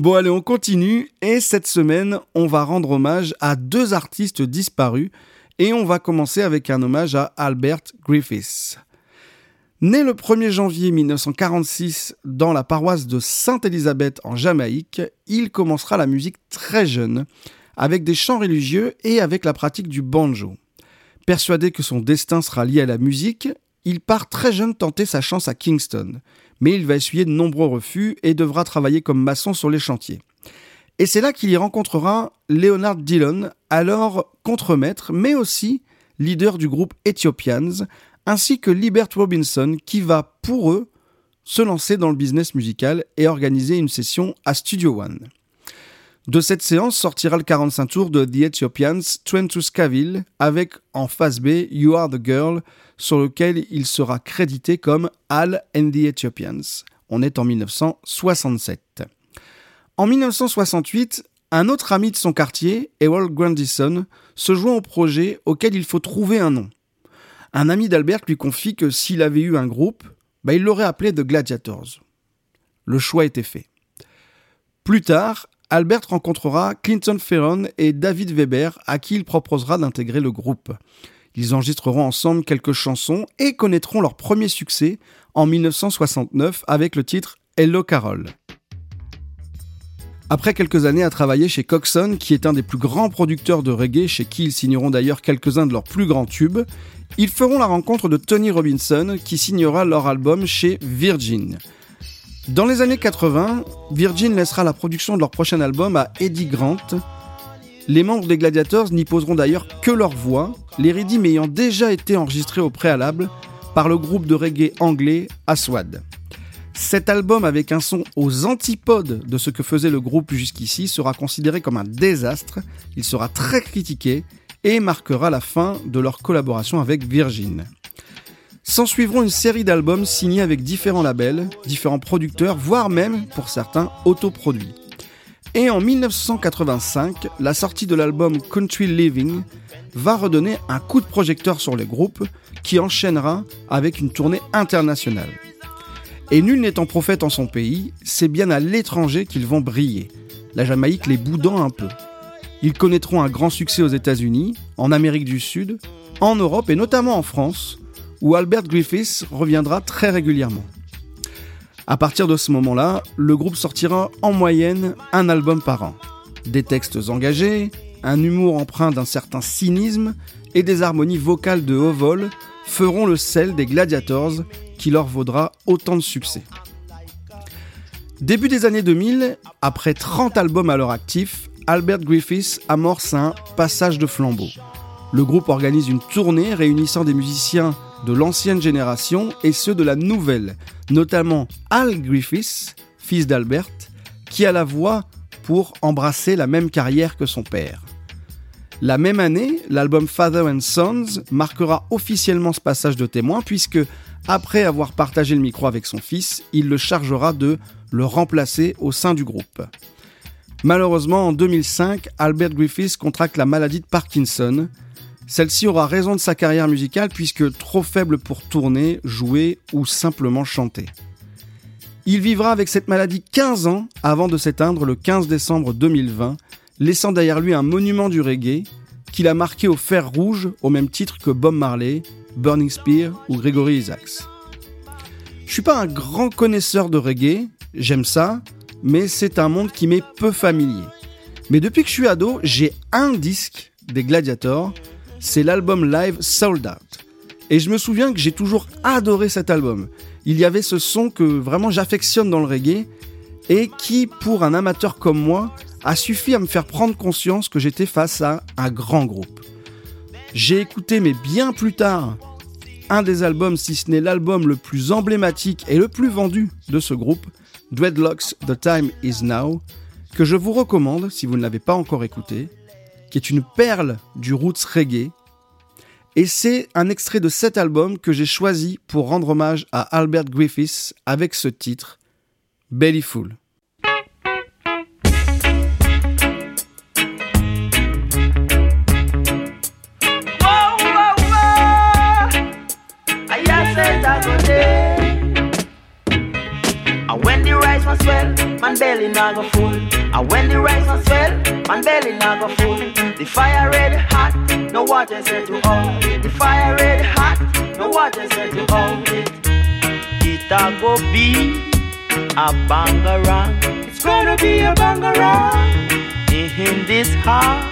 Bon allez, on continue et cette semaine, on va rendre hommage à deux artistes disparus et on va commencer avec un hommage à Albert Griffiths. Né le 1er janvier 1946 dans la paroisse de Sainte-Élisabeth en Jamaïque, il commencera la musique très jeune, avec des chants religieux et avec la pratique du banjo. Persuadé que son destin sera lié à la musique, il part très jeune tenter sa chance à Kingston mais il va essuyer de nombreux refus et devra travailler comme maçon sur les chantiers. Et c'est là qu'il y rencontrera Leonard Dillon, alors contremaître, mais aussi leader du groupe Ethiopians, ainsi que Libert Robinson, qui va, pour eux, se lancer dans le business musical et organiser une session à Studio One. De cette séance sortira le 45 tours de The Ethiopians, Trent to Scaville, avec en face B You Are the Girl, sur lequel il sera crédité comme Al and the Ethiopians. On est en 1967. En 1968, un autre ami de son quartier, Ewald Grandison, se joint au projet auquel il faut trouver un nom. Un ami d'Albert lui confie que s'il avait eu un groupe, bah, il l'aurait appelé The Gladiators. Le choix était fait. Plus tard, Albert rencontrera Clinton Ferron et David Weber, à qui il proposera d'intégrer le groupe. Ils enregistreront ensemble quelques chansons et connaîtront leur premier succès en 1969 avec le titre Hello Carol. Après quelques années à travailler chez Coxon, qui est un des plus grands producteurs de reggae, chez qui ils signeront d'ailleurs quelques-uns de leurs plus grands tubes, ils feront la rencontre de Tony Robinson, qui signera leur album chez Virgin. Dans les années 80, Virgin laissera la production de leur prochain album à Eddie Grant. Les membres des Gladiators n'y poseront d'ailleurs que leur voix, les rythmes ayant déjà été enregistrés au préalable par le groupe de reggae anglais Aswad. Cet album avec un son aux antipodes de ce que faisait le groupe jusqu'ici sera considéré comme un désastre, il sera très critiqué et marquera la fin de leur collaboration avec Virgin. S'en suivront une série d'albums signés avec différents labels, différents producteurs, voire même, pour certains, autoproduits. Et en 1985, la sortie de l'album Country Living va redonner un coup de projecteur sur les groupes qui enchaînera avec une tournée internationale. Et nul n'étant prophète en son pays, c'est bien à l'étranger qu'ils vont briller, la Jamaïque les boudant un peu. Ils connaîtront un grand succès aux États-Unis, en Amérique du Sud, en Europe et notamment en France, où Albert Griffiths reviendra très régulièrement. À partir de ce moment-là, le groupe sortira en moyenne un album par an. Des textes engagés, un humour empreint d'un certain cynisme et des harmonies vocales de haut vol feront le sel des Gladiators qui leur vaudra autant de succès. Début des années 2000, après 30 albums à leur actif, Albert Griffiths amorce un passage de flambeau. Le groupe organise une tournée réunissant des musiciens de l'ancienne génération et ceux de la nouvelle, notamment Al Griffiths, fils d'Albert, qui a la voix pour embrasser la même carrière que son père. La même année, l'album Father and Sons marquera officiellement ce passage de témoin puisque, après avoir partagé le micro avec son fils, il le chargera de le remplacer au sein du groupe. Malheureusement, en 2005, Albert Griffiths contracte la maladie de Parkinson, celle-ci aura raison de sa carrière musicale puisque trop faible pour tourner, jouer ou simplement chanter. Il vivra avec cette maladie 15 ans avant de s'éteindre le 15 décembre 2020, laissant derrière lui un monument du reggae qu'il a marqué au fer rouge au même titre que Bob Marley, Burning Spear ou Gregory Isaacs. Je suis pas un grand connaisseur de reggae, j'aime ça, mais c'est un monde qui m'est peu familier. Mais depuis que je suis ado, j'ai un disque des Gladiators c'est l'album live Sold Out. Et je me souviens que j'ai toujours adoré cet album. Il y avait ce son que vraiment j'affectionne dans le reggae et qui, pour un amateur comme moi, a suffi à me faire prendre conscience que j'étais face à un grand groupe. J'ai écouté, mais bien plus tard, un des albums, si ce n'est l'album le plus emblématique et le plus vendu de ce groupe, Dreadlocks The Time Is Now, que je vous recommande si vous ne l'avez pas encore écouté qui est une perle du roots reggae. Et c'est un extrait de cet album que j'ai choisi pour rendre hommage à Albert Griffiths avec ce titre, Bellyful. Was swell, man belly not go full. And when the rice on swell, man belly not go full. The fire red hot, no water set to hold it. The fire red hot, no water set to hold it. It a go be a bangarang. It's gonna be a bangarang. In this heart,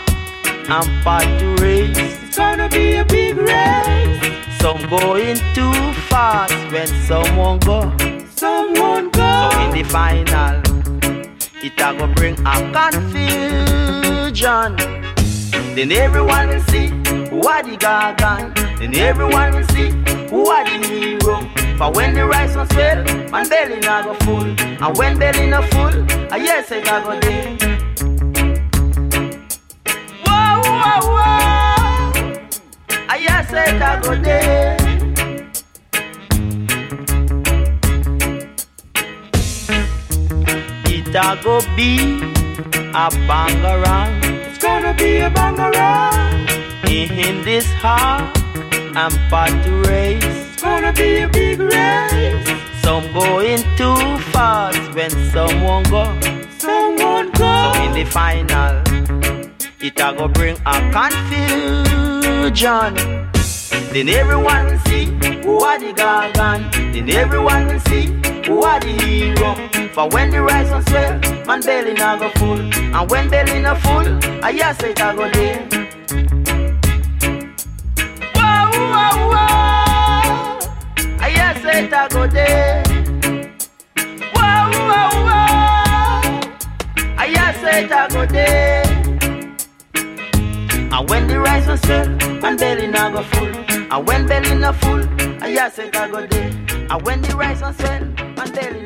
I'm part to race. It's gonna be a big race. Some going too fast when someone go. Someone go. In the final, it a go bring a confusion. Then everyone will see who are the gargan. Then everyone will see who are the hero. For when the rice was swell, man belly not go full. And when belly not full, I yes it a go day. Whoa, whoa, whoa. I yes it a go day. A go be a bangarang. It's gonna be a bangarang. In this heart, I'm part to race. It's gonna be a big race. Some going too fast when someone go. Someone go. So in the final, it a go bring a confusion. Then everyone will see who are the gargan. Then everyone will see who are the hero. For when the rice on swell, man belly not go full. And when belly not full, I yes it a go there. Whoa, whoa, whoa. I yes it a go there. Whoa, whoa, whoa. I yes it a go there. And when the rice on swell, man belly not go full. And when belly not full, I yes it a go there. And when the rice on swell, man belly